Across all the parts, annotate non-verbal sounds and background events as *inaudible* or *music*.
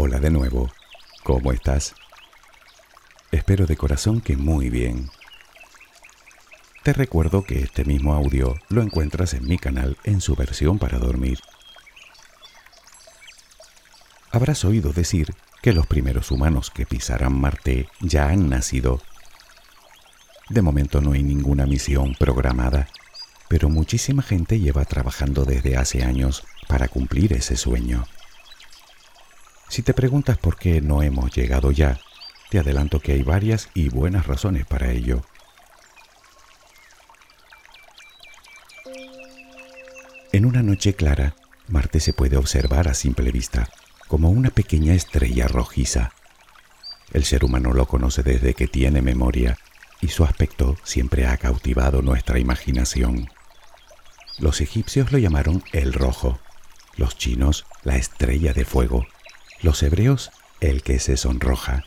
Hola de nuevo. ¿Cómo estás? Espero de corazón que muy bien. Te recuerdo que este mismo audio lo encuentras en mi canal en su versión para dormir. Habrás oído decir que los primeros humanos que pisarán Marte ya han nacido. De momento no hay ninguna misión programada, pero muchísima gente lleva trabajando desde hace años para cumplir ese sueño. Si te preguntas por qué no hemos llegado ya, te adelanto que hay varias y buenas razones para ello. En una noche clara, Marte se puede observar a simple vista como una pequeña estrella rojiza. El ser humano lo conoce desde que tiene memoria y su aspecto siempre ha cautivado nuestra imaginación. Los egipcios lo llamaron el rojo, los chinos la estrella de fuego, los hebreos el que se sonroja.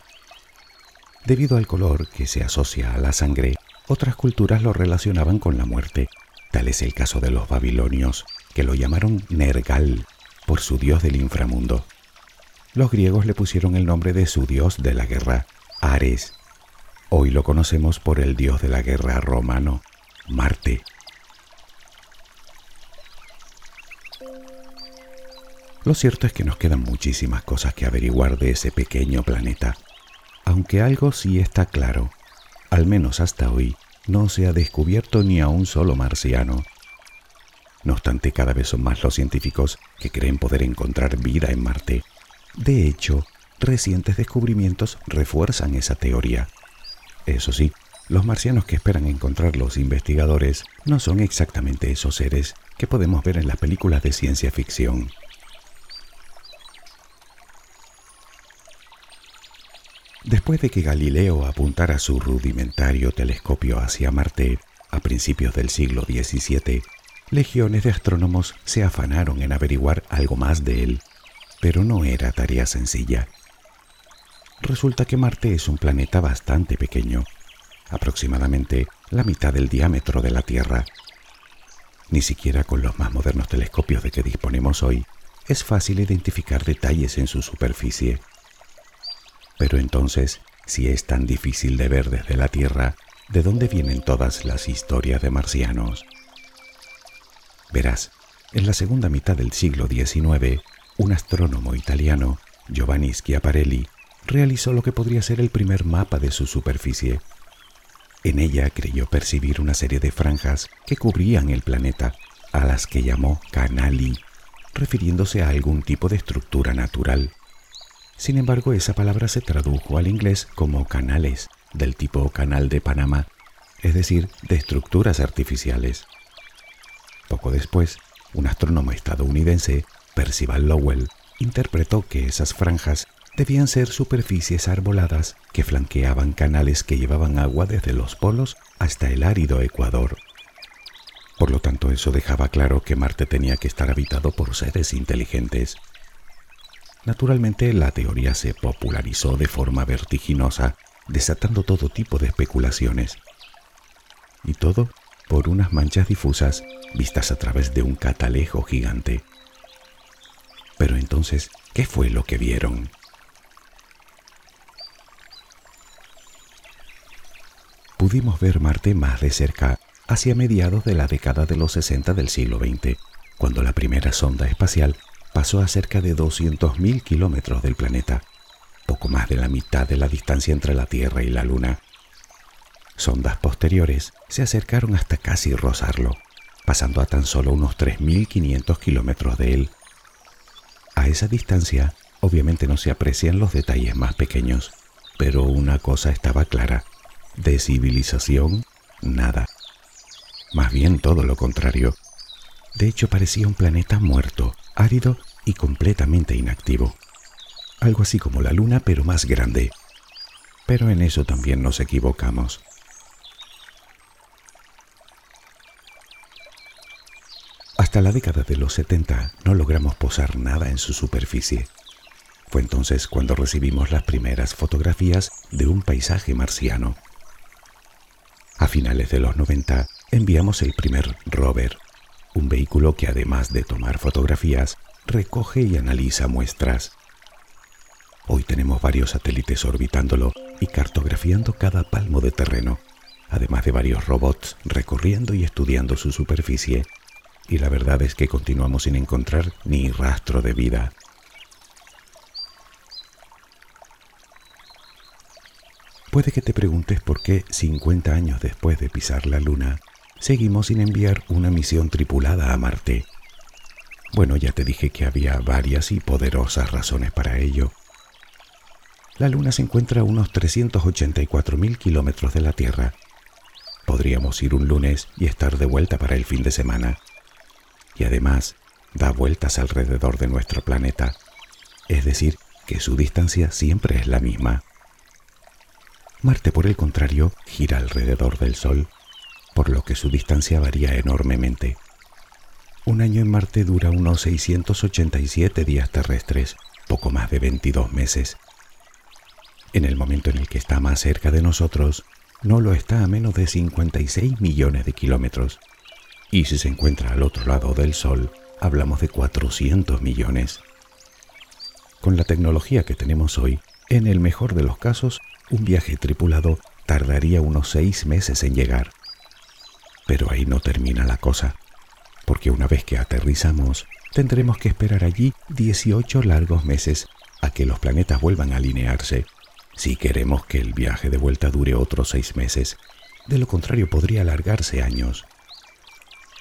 Debido al color que se asocia a la sangre, otras culturas lo relacionaban con la muerte. Tal es el caso de los babilonios, que lo llamaron Nergal, por su dios del inframundo. Los griegos le pusieron el nombre de su dios de la guerra, Ares. Hoy lo conocemos por el dios de la guerra romano, Marte. Lo cierto es que nos quedan muchísimas cosas que averiguar de ese pequeño planeta, aunque algo sí está claro, al menos hasta hoy, no se ha descubierto ni a un solo marciano. No obstante, cada vez son más los científicos que creen poder encontrar vida en Marte. De hecho, recientes descubrimientos refuerzan esa teoría. Eso sí, los marcianos que esperan encontrar los investigadores no son exactamente esos seres que podemos ver en las películas de ciencia ficción. Después de que Galileo apuntara su rudimentario telescopio hacia Marte a principios del siglo XVII, legiones de astrónomos se afanaron en averiguar algo más de él, pero no era tarea sencilla. Resulta que Marte es un planeta bastante pequeño, aproximadamente la mitad del diámetro de la Tierra. Ni siquiera con los más modernos telescopios de que disponemos hoy es fácil identificar detalles en su superficie. Pero entonces, si es tan difícil de ver desde la Tierra, ¿de dónde vienen todas las historias de marcianos? Verás, en la segunda mitad del siglo XIX, un astrónomo italiano, Giovanni Schiaparelli, realizó lo que podría ser el primer mapa de su superficie. En ella creyó percibir una serie de franjas que cubrían el planeta, a las que llamó canali, refiriéndose a algún tipo de estructura natural. Sin embargo, esa palabra se tradujo al inglés como canales, del tipo Canal de Panamá, es decir, de estructuras artificiales. Poco después, un astrónomo estadounidense, Percival Lowell, interpretó que esas franjas debían ser superficies arboladas que flanqueaban canales que llevaban agua desde los polos hasta el árido Ecuador. Por lo tanto, eso dejaba claro que Marte tenía que estar habitado por seres inteligentes Naturalmente, la teoría se popularizó de forma vertiginosa, desatando todo tipo de especulaciones. Y todo por unas manchas difusas vistas a través de un catalejo gigante. Pero entonces, ¿qué fue lo que vieron? Pudimos ver Marte más de cerca hacia mediados de la década de los 60 del siglo XX, cuando la primera sonda espacial pasó a cerca de 200.000 kilómetros del planeta, poco más de la mitad de la distancia entre la Tierra y la Luna. Sondas posteriores se acercaron hasta casi rozarlo, pasando a tan solo unos 3.500 kilómetros de él. A esa distancia, obviamente no se aprecian los detalles más pequeños, pero una cosa estaba clara, de civilización, nada. Más bien todo lo contrario. De hecho, parecía un planeta muerto, árido y completamente inactivo. Algo así como la luna, pero más grande. Pero en eso también nos equivocamos. Hasta la década de los 70 no logramos posar nada en su superficie. Fue entonces cuando recibimos las primeras fotografías de un paisaje marciano. A finales de los 90 enviamos el primer rover, un vehículo que además de tomar fotografías, recoge y analiza muestras. Hoy tenemos varios satélites orbitándolo y cartografiando cada palmo de terreno, además de varios robots recorriendo y estudiando su superficie. Y la verdad es que continuamos sin encontrar ni rastro de vida. Puede que te preguntes por qué 50 años después de pisar la Luna, seguimos sin enviar una misión tripulada a Marte. Bueno, ya te dije que había varias y poderosas razones para ello. La Luna se encuentra a unos 384.000 kilómetros de la Tierra. Podríamos ir un lunes y estar de vuelta para el fin de semana. Y además, da vueltas alrededor de nuestro planeta. Es decir, que su distancia siempre es la misma. Marte, por el contrario, gira alrededor del Sol, por lo que su distancia varía enormemente. Un año en Marte dura unos 687 días terrestres, poco más de 22 meses. En el momento en el que está más cerca de nosotros, no lo está a menos de 56 millones de kilómetros. Y si se encuentra al otro lado del Sol, hablamos de 400 millones. Con la tecnología que tenemos hoy, en el mejor de los casos, un viaje tripulado tardaría unos seis meses en llegar. Pero ahí no termina la cosa, porque una vez que aterrizamos, tendremos que esperar allí 18 largos meses a que los planetas vuelvan a alinearse, si queremos que el viaje de vuelta dure otros seis meses. De lo contrario, podría alargarse años.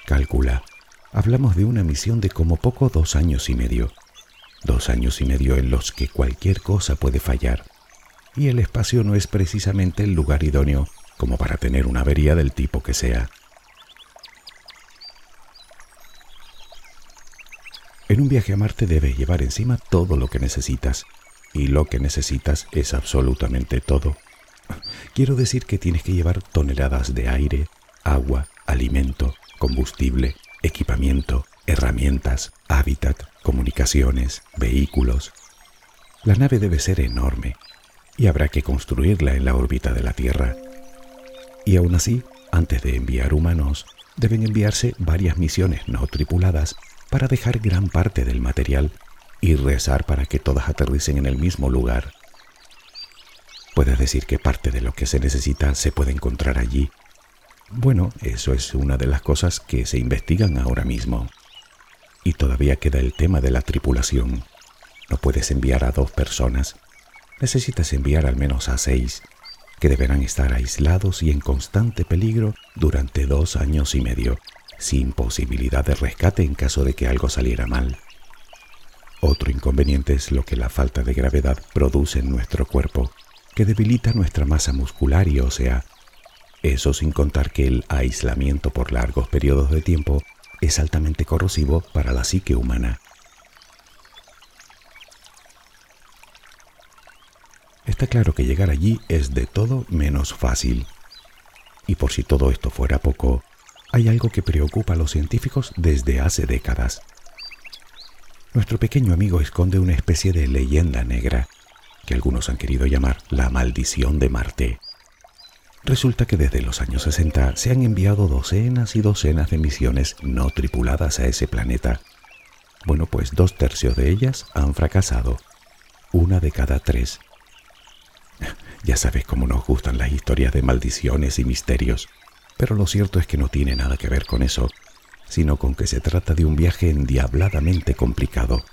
Calcula, hablamos de una misión de como poco dos años y medio. Dos años y medio en los que cualquier cosa puede fallar y el espacio no es precisamente el lugar idóneo como para tener una avería del tipo que sea. En un viaje a Marte debes llevar encima todo lo que necesitas, y lo que necesitas es absolutamente todo. Quiero decir que tienes que llevar toneladas de aire, agua, alimento, combustible, equipamiento, herramientas, hábitat, comunicaciones, vehículos. La nave debe ser enorme, y habrá que construirla en la órbita de la Tierra. Y aún así, antes de enviar humanos, deben enviarse varias misiones no tripuladas para dejar gran parte del material y rezar para que todas aterricen en el mismo lugar. Puedes decir que parte de lo que se necesita se puede encontrar allí. Bueno, eso es una de las cosas que se investigan ahora mismo. Y todavía queda el tema de la tripulación. No puedes enviar a dos personas necesitas enviar al menos a seis, que deberán estar aislados y en constante peligro durante dos años y medio, sin posibilidad de rescate en caso de que algo saliera mal. Otro inconveniente es lo que la falta de gravedad produce en nuestro cuerpo, que debilita nuestra masa muscular y ósea. Eso sin contar que el aislamiento por largos periodos de tiempo es altamente corrosivo para la psique humana. Está claro que llegar allí es de todo menos fácil. Y por si todo esto fuera poco, hay algo que preocupa a los científicos desde hace décadas. Nuestro pequeño amigo esconde una especie de leyenda negra, que algunos han querido llamar la maldición de Marte. Resulta que desde los años 60 se han enviado docenas y docenas de misiones no tripuladas a ese planeta. Bueno, pues dos tercios de ellas han fracasado, una de cada tres. *laughs* Ya sabes cómo nos gustan las historias de maldiciones y misterios, pero lo cierto es que no tiene nada que ver con eso, sino con que se trata de un viaje endiabladamente complicado.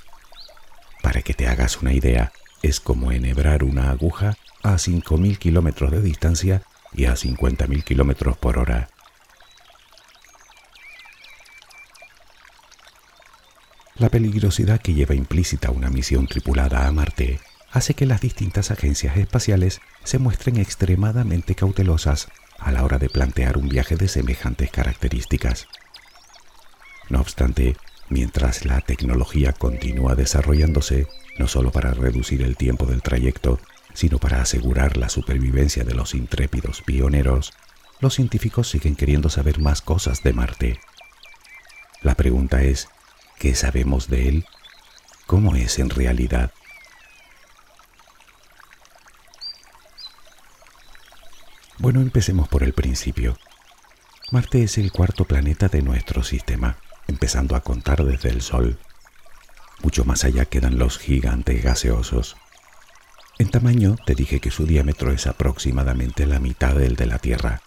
Para que te hagas una idea, es como enhebrar una aguja a 5.000 kilómetros de distancia y a 50.000 kilómetros por hora. La peligrosidad que lleva implícita una misión tripulada a Marte hace que las distintas agencias espaciales se muestren extremadamente cautelosas a la hora de plantear un viaje de semejantes características. No obstante, mientras la tecnología continúa desarrollándose, no solo para reducir el tiempo del trayecto, sino para asegurar la supervivencia de los intrépidos pioneros, los científicos siguen queriendo saber más cosas de Marte. La pregunta es, ¿qué sabemos de él? ¿Cómo es en realidad? Bueno, empecemos por el principio. Marte es el cuarto planeta de nuestro sistema, empezando a contar desde el Sol. Mucho más allá quedan los gigantes gaseosos. En tamaño te dije que su diámetro es aproximadamente la mitad del de la Tierra.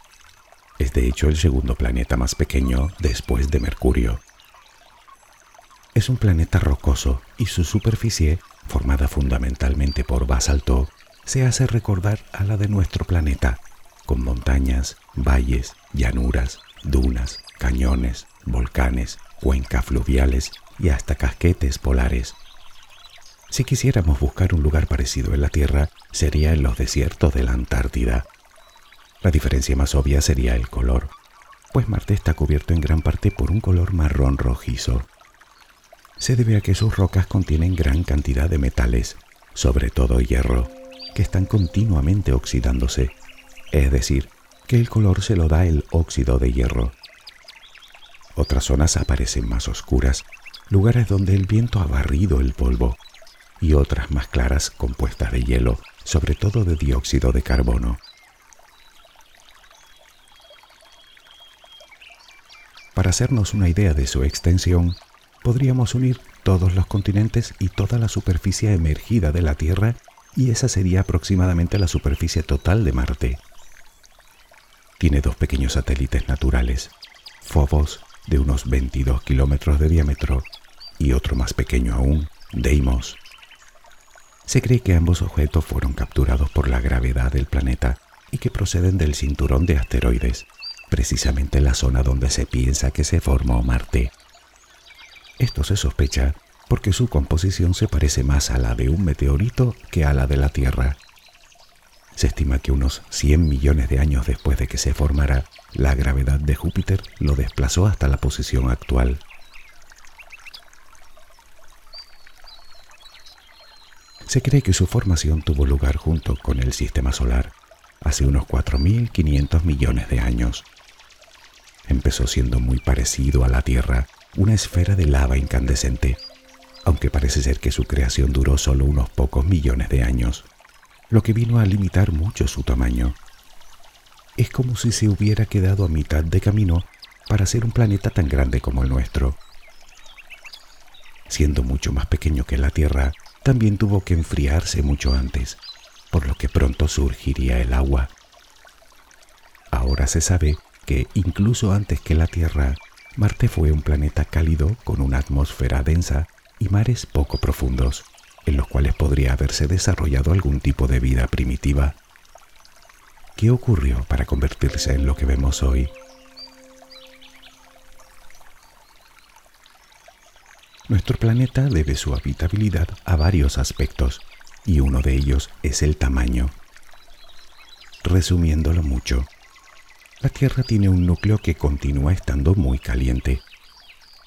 Es de hecho el segundo planeta más pequeño después de Mercurio. Es un planeta rocoso y su superficie, formada fundamentalmente por basalto, se hace recordar a la de nuestro planeta, con montañas, valles, llanuras, dunas, cañones, volcanes, cuencas fluviales y hasta casquetes polares. Si quisiéramos buscar un lugar parecido en la Tierra, sería en los desiertos de la Antártida. La diferencia más obvia sería el color, pues Marte está cubierto en gran parte por un color marrón rojizo. Se debe a que sus rocas contienen gran cantidad de metales, sobre todo hierro, que están continuamente oxidándose, es decir, que el color se lo da el óxido de hierro. Otras zonas aparecen más oscuras, lugares donde el viento ha barrido el polvo y otras más claras compuestas de hielo, sobre todo de dióxido de carbono. Para hacernos una idea de su extensión, podríamos unir todos los continentes y toda la superficie emergida de la Tierra y esa sería aproximadamente la superficie total de Marte. Tiene dos pequeños satélites naturales, Phobos, de unos 22 kilómetros de diámetro, y otro más pequeño aún, Deimos, se cree que ambos objetos fueron capturados por la gravedad del planeta y que proceden del cinturón de asteroides, precisamente la zona donde se piensa que se formó Marte. Esto se sospecha porque su composición se parece más a la de un meteorito que a la de la Tierra. Se estima que unos 100 millones de años después de que se formara, la gravedad de Júpiter lo desplazó hasta la posición actual. Se cree que su formación tuvo lugar junto con el Sistema Solar hace unos 4.500 millones de años. Empezó siendo muy parecido a la Tierra, una esfera de lava incandescente, aunque parece ser que su creación duró solo unos pocos millones de años, lo que vino a limitar mucho su tamaño. Es como si se hubiera quedado a mitad de camino para ser un planeta tan grande como el nuestro. Siendo mucho más pequeño que la Tierra, también tuvo que enfriarse mucho antes, por lo que pronto surgiría el agua. Ahora se sabe que incluso antes que la Tierra, Marte fue un planeta cálido con una atmósfera densa y mares poco profundos, en los cuales podría haberse desarrollado algún tipo de vida primitiva. ¿Qué ocurrió para convertirse en lo que vemos hoy? Nuestro planeta debe su habitabilidad a varios aspectos, y uno de ellos es el tamaño. Resumiéndolo mucho, la Tierra tiene un núcleo que continúa estando muy caliente.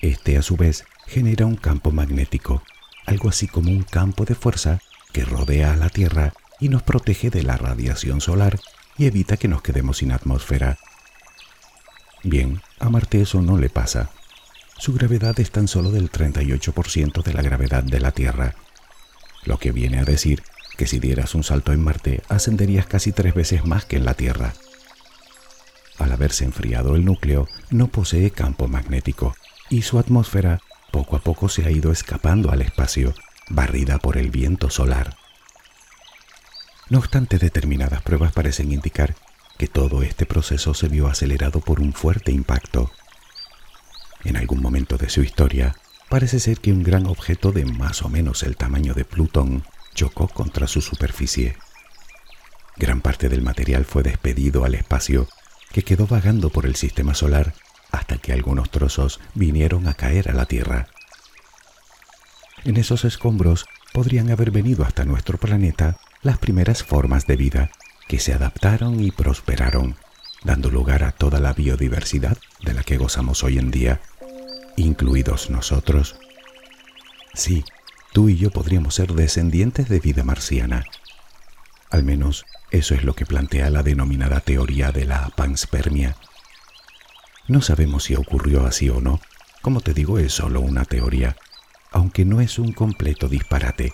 Este a su vez genera un campo magnético, algo así como un campo de fuerza que rodea a la Tierra y nos protege de la radiación solar y evita que nos quedemos sin atmósfera. Bien, a Marte eso no le pasa su gravedad es tan solo del 38% de la gravedad de la Tierra, lo que viene a decir que si dieras un salto en Marte ascenderías casi tres veces más que en la Tierra. Al haberse enfriado el núcleo, no posee campo magnético y su atmósfera poco a poco se ha ido escapando al espacio, barrida por el viento solar. No obstante, determinadas pruebas parecen indicar que todo este proceso se vio acelerado por un fuerte impacto en algún momento de su historia, parece ser que un gran objeto de más o menos el tamaño de Plutón chocó contra su superficie. Gran parte del material fue despedido al espacio, que quedó vagando por el sistema solar hasta que algunos trozos vinieron a caer a la Tierra. En esos escombros podrían haber venido hasta nuestro planeta las primeras formas de vida que se adaptaron y prosperaron, dando lugar a toda la biodiversidad de la que gozamos hoy en día incluidos nosotros. Sí, tú y yo podríamos ser descendientes de vida marciana. Al menos eso es lo que plantea la denominada teoría de la panspermia. No sabemos si ocurrió así o no. Como te digo, es solo una teoría, aunque no es un completo disparate.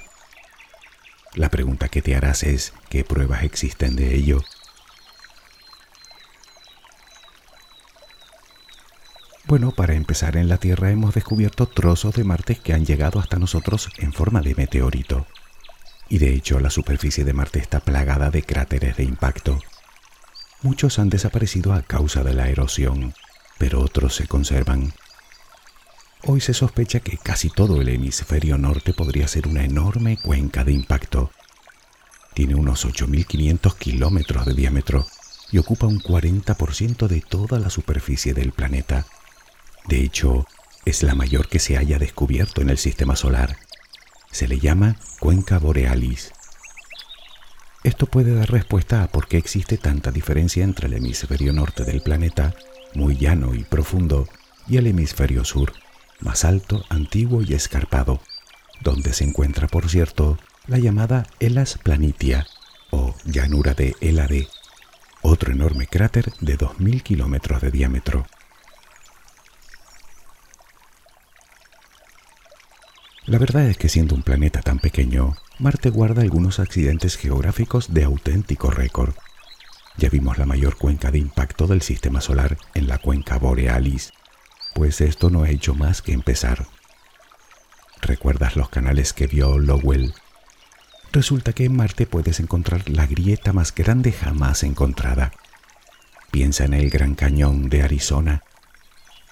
La pregunta que te harás es, ¿qué pruebas existen de ello? Bueno, para empezar en la Tierra hemos descubierto trozos de Marte que han llegado hasta nosotros en forma de meteorito. y de hecho la superficie de Marte está plagada de cráteres de impacto. Muchos han desaparecido a causa de la erosión, pero otros se conservan. Hoy se sospecha que casi todo el hemisferio norte podría ser una enorme cuenca de impacto. Tiene unos 8.500 kilómetros de diámetro y ocupa un 40% de toda la superficie del planeta. De hecho, es la mayor que se haya descubierto en el sistema solar. Se le llama cuenca borealis. Esto puede dar respuesta a por qué existe tanta diferencia entre el hemisferio norte del planeta, muy llano y profundo, y el hemisferio sur, más alto, antiguo y escarpado, donde se encuentra, por cierto, la llamada Elas Planitia o llanura de Elade, otro enorme cráter de 2.000 kilómetros de diámetro. La verdad es que siendo un planeta tan pequeño, Marte guarda algunos accidentes geográficos de auténtico récord. Ya vimos la mayor cuenca de impacto del sistema solar en la cuenca borealis, pues esto no ha hecho más que empezar. ¿Recuerdas los canales que vio Lowell? Resulta que en Marte puedes encontrar la grieta más grande jamás encontrada. Piensa en el Gran Cañón de Arizona.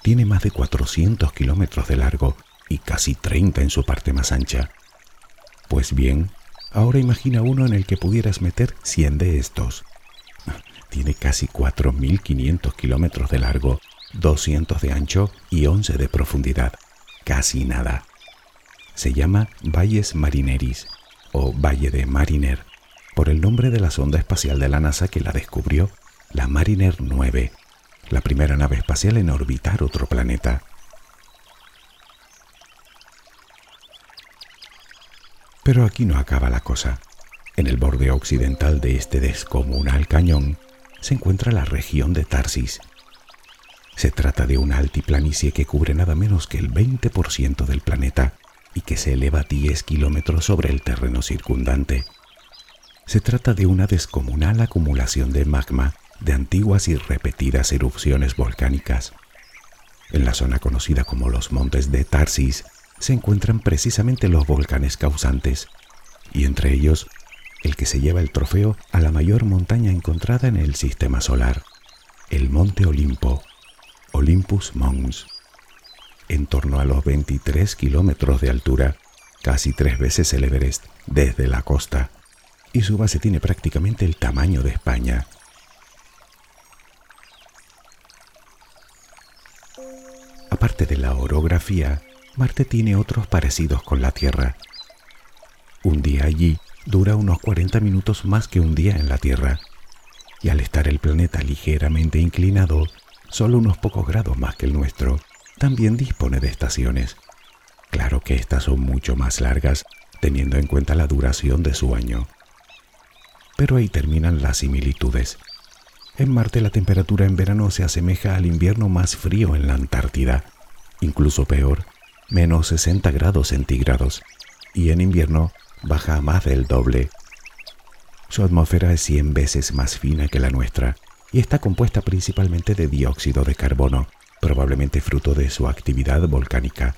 Tiene más de 400 kilómetros de largo y casi 30 en su parte más ancha. Pues bien, ahora imagina uno en el que pudieras meter 100 de estos. Tiene casi 4.500 kilómetros de largo, 200 de ancho y 11 de profundidad. Casi nada. Se llama Valles Marineris o Valle de Mariner, por el nombre de la sonda espacial de la NASA que la descubrió, la Mariner 9, la primera nave espacial en orbitar otro planeta. Pero aquí no acaba la cosa. En el borde occidental de este descomunal cañón se encuentra la región de Tarsis. Se trata de una altiplanicie que cubre nada menos que el 20% del planeta y que se eleva 10 kilómetros sobre el terreno circundante. Se trata de una descomunal acumulación de magma de antiguas y repetidas erupciones volcánicas. En la zona conocida como los Montes de Tarsis se encuentran precisamente los volcanes causantes, y entre ellos el que se lleva el trofeo a la mayor montaña encontrada en el sistema solar, el Monte Olimpo, Olympus Mons. En torno a los 23 kilómetros de altura, casi tres veces el Everest desde la costa, y su base tiene prácticamente el tamaño de España. Aparte de la orografía, Marte tiene otros parecidos con la Tierra. Un día allí dura unos 40 minutos más que un día en la Tierra, y al estar el planeta ligeramente inclinado, solo unos pocos grados más que el nuestro, también dispone de estaciones. Claro que estas son mucho más largas, teniendo en cuenta la duración de su año. Pero ahí terminan las similitudes. En Marte la temperatura en verano se asemeja al invierno más frío en la Antártida, incluso peor menos 60 grados centígrados, y en invierno baja más del doble. Su atmósfera es 100 veces más fina que la nuestra y está compuesta principalmente de dióxido de carbono, probablemente fruto de su actividad volcánica.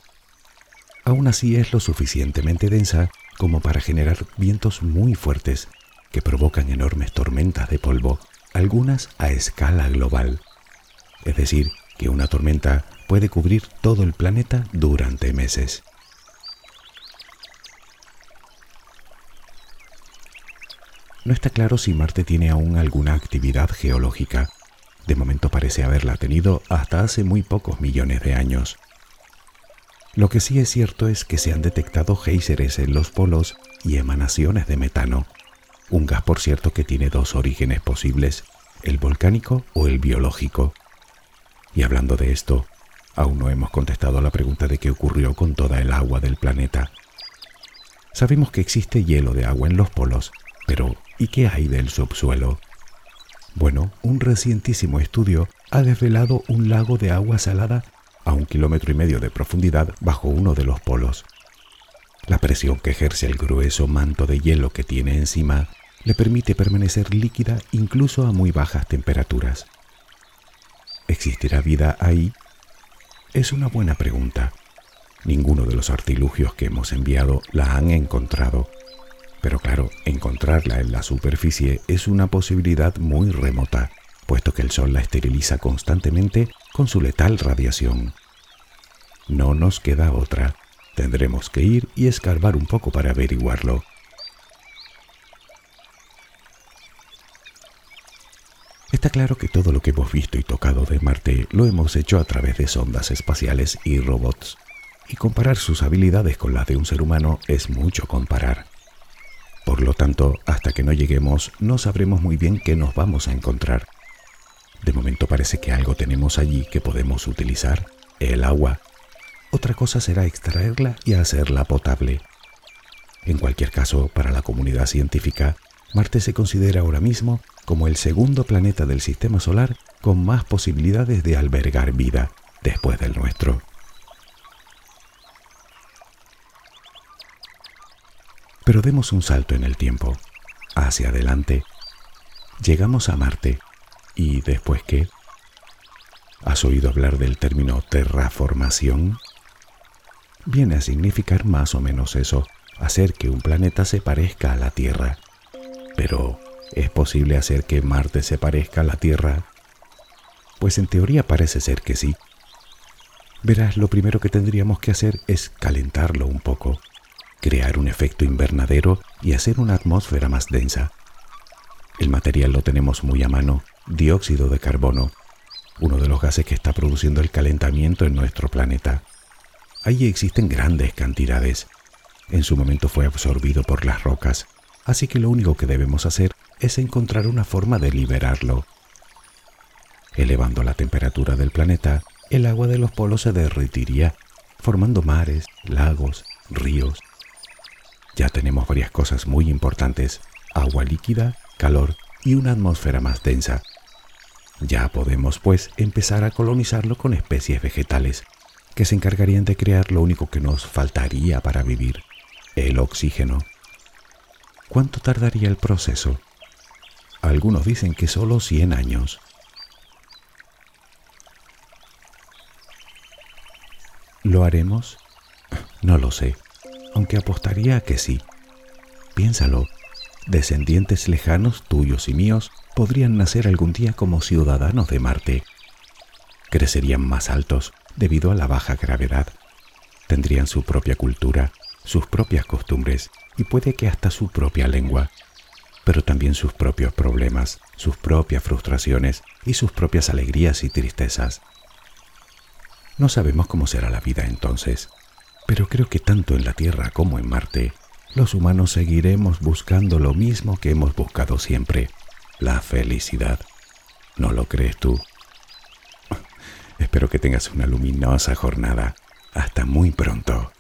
Aún así es lo suficientemente densa como para generar vientos muy fuertes que provocan enormes tormentas de polvo, algunas a escala global. Es decir, que una tormenta puede cubrir todo el planeta durante meses. No está claro si Marte tiene aún alguna actividad geológica. De momento parece haberla tenido hasta hace muy pocos millones de años. Lo que sí es cierto es que se han detectado géiseres en los polos y emanaciones de metano, un gas por cierto que tiene dos orígenes posibles, el volcánico o el biológico. Y hablando de esto, Aún no hemos contestado a la pregunta de qué ocurrió con toda el agua del planeta. Sabemos que existe hielo de agua en los polos, pero ¿y qué hay del subsuelo? Bueno, un recientísimo estudio ha desvelado un lago de agua salada a un kilómetro y medio de profundidad bajo uno de los polos. La presión que ejerce el grueso manto de hielo que tiene encima le permite permanecer líquida incluso a muy bajas temperaturas. ¿Existirá vida ahí? Es una buena pregunta. Ninguno de los artilugios que hemos enviado la han encontrado. Pero claro, encontrarla en la superficie es una posibilidad muy remota, puesto que el Sol la esteriliza constantemente con su letal radiación. No nos queda otra. Tendremos que ir y escarbar un poco para averiguarlo. Está claro que todo lo que hemos visto y tocado de Marte lo hemos hecho a través de sondas espaciales y robots, y comparar sus habilidades con las de un ser humano es mucho comparar. Por lo tanto, hasta que no lleguemos, no sabremos muy bien qué nos vamos a encontrar. De momento parece que algo tenemos allí que podemos utilizar, el agua. Otra cosa será extraerla y hacerla potable. En cualquier caso, para la comunidad científica, Marte se considera ahora mismo como el segundo planeta del Sistema Solar con más posibilidades de albergar vida después del nuestro. Pero demos un salto en el tiempo, hacia adelante. Llegamos a Marte. ¿Y después qué? ¿Has oído hablar del término terraformación? Viene a significar más o menos eso, hacer que un planeta se parezca a la Tierra. Pero, ¿es posible hacer que Marte se parezca a la Tierra? Pues en teoría parece ser que sí. Verás, lo primero que tendríamos que hacer es calentarlo un poco crear un efecto invernadero y hacer una atmósfera más densa. El material lo tenemos muy a mano, dióxido de carbono, uno de los gases que está produciendo el calentamiento en nuestro planeta. Allí existen grandes cantidades. En su momento fue absorbido por las rocas, así que lo único que debemos hacer es encontrar una forma de liberarlo. Elevando la temperatura del planeta, el agua de los polos se derretiría, formando mares, lagos, ríos, ya tenemos varias cosas muy importantes, agua líquida, calor y una atmósfera más densa. Ya podemos, pues, empezar a colonizarlo con especies vegetales, que se encargarían de crear lo único que nos faltaría para vivir, el oxígeno. ¿Cuánto tardaría el proceso? Algunos dicen que solo 100 años. ¿Lo haremos? No lo sé aunque apostaría a que sí. Piénsalo, descendientes lejanos tuyos y míos podrían nacer algún día como ciudadanos de Marte. Crecerían más altos debido a la baja gravedad. Tendrían su propia cultura, sus propias costumbres y puede que hasta su propia lengua, pero también sus propios problemas, sus propias frustraciones y sus propias alegrías y tristezas. No sabemos cómo será la vida entonces, pero creo que tanto en la Tierra como en Marte, los humanos seguiremos buscando lo mismo que hemos buscado siempre, la felicidad. ¿No lo crees tú? *laughs* Espero que tengas una luminosa jornada. Hasta muy pronto.